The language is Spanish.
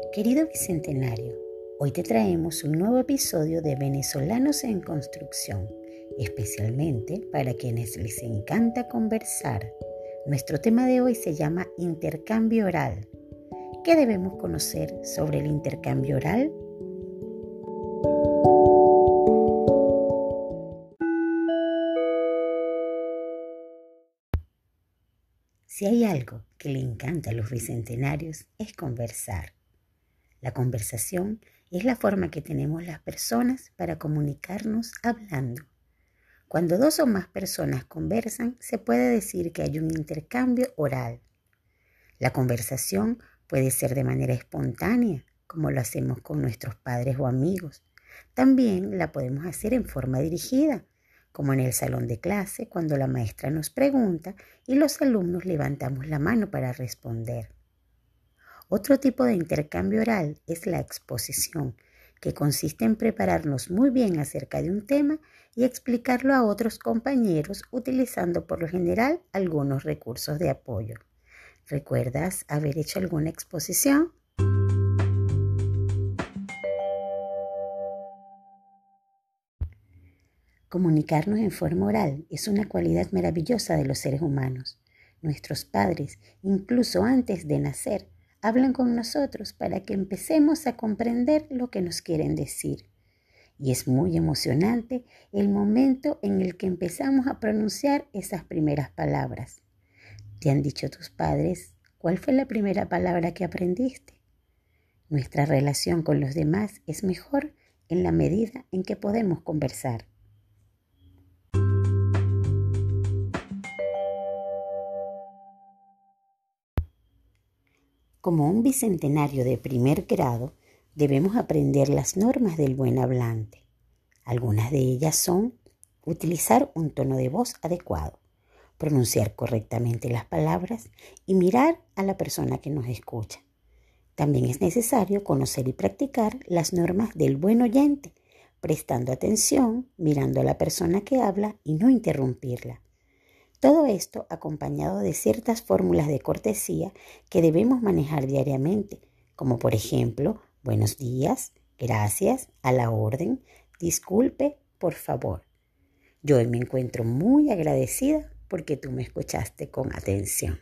Querido Bicentenario, hoy te traemos un nuevo episodio de Venezolanos en Construcción, especialmente para quienes les encanta conversar. Nuestro tema de hoy se llama intercambio oral. ¿Qué debemos conocer sobre el intercambio oral? Si hay algo que le encanta a los bicentenarios es conversar. La conversación es la forma que tenemos las personas para comunicarnos hablando. Cuando dos o más personas conversan, se puede decir que hay un intercambio oral. La conversación puede ser de manera espontánea, como lo hacemos con nuestros padres o amigos. También la podemos hacer en forma dirigida, como en el salón de clase cuando la maestra nos pregunta y los alumnos levantamos la mano para responder. Otro tipo de intercambio oral es la exposición, que consiste en prepararnos muy bien acerca de un tema y explicarlo a otros compañeros utilizando por lo general algunos recursos de apoyo. ¿Recuerdas haber hecho alguna exposición? Comunicarnos en forma oral es una cualidad maravillosa de los seres humanos. Nuestros padres, incluso antes de nacer, hablan con nosotros para que empecemos a comprender lo que nos quieren decir. Y es muy emocionante el momento en el que empezamos a pronunciar esas primeras palabras. ¿Te han dicho tus padres cuál fue la primera palabra que aprendiste? Nuestra relación con los demás es mejor en la medida en que podemos conversar. Como un bicentenario de primer grado, debemos aprender las normas del buen hablante. Algunas de ellas son utilizar un tono de voz adecuado, pronunciar correctamente las palabras y mirar a la persona que nos escucha. También es necesario conocer y practicar las normas del buen oyente, prestando atención, mirando a la persona que habla y no interrumpirla. Todo esto acompañado de ciertas fórmulas de cortesía que debemos manejar diariamente, como por ejemplo, buenos días, gracias, a la orden, disculpe, por favor. Yo me encuentro muy agradecida porque tú me escuchaste con atención.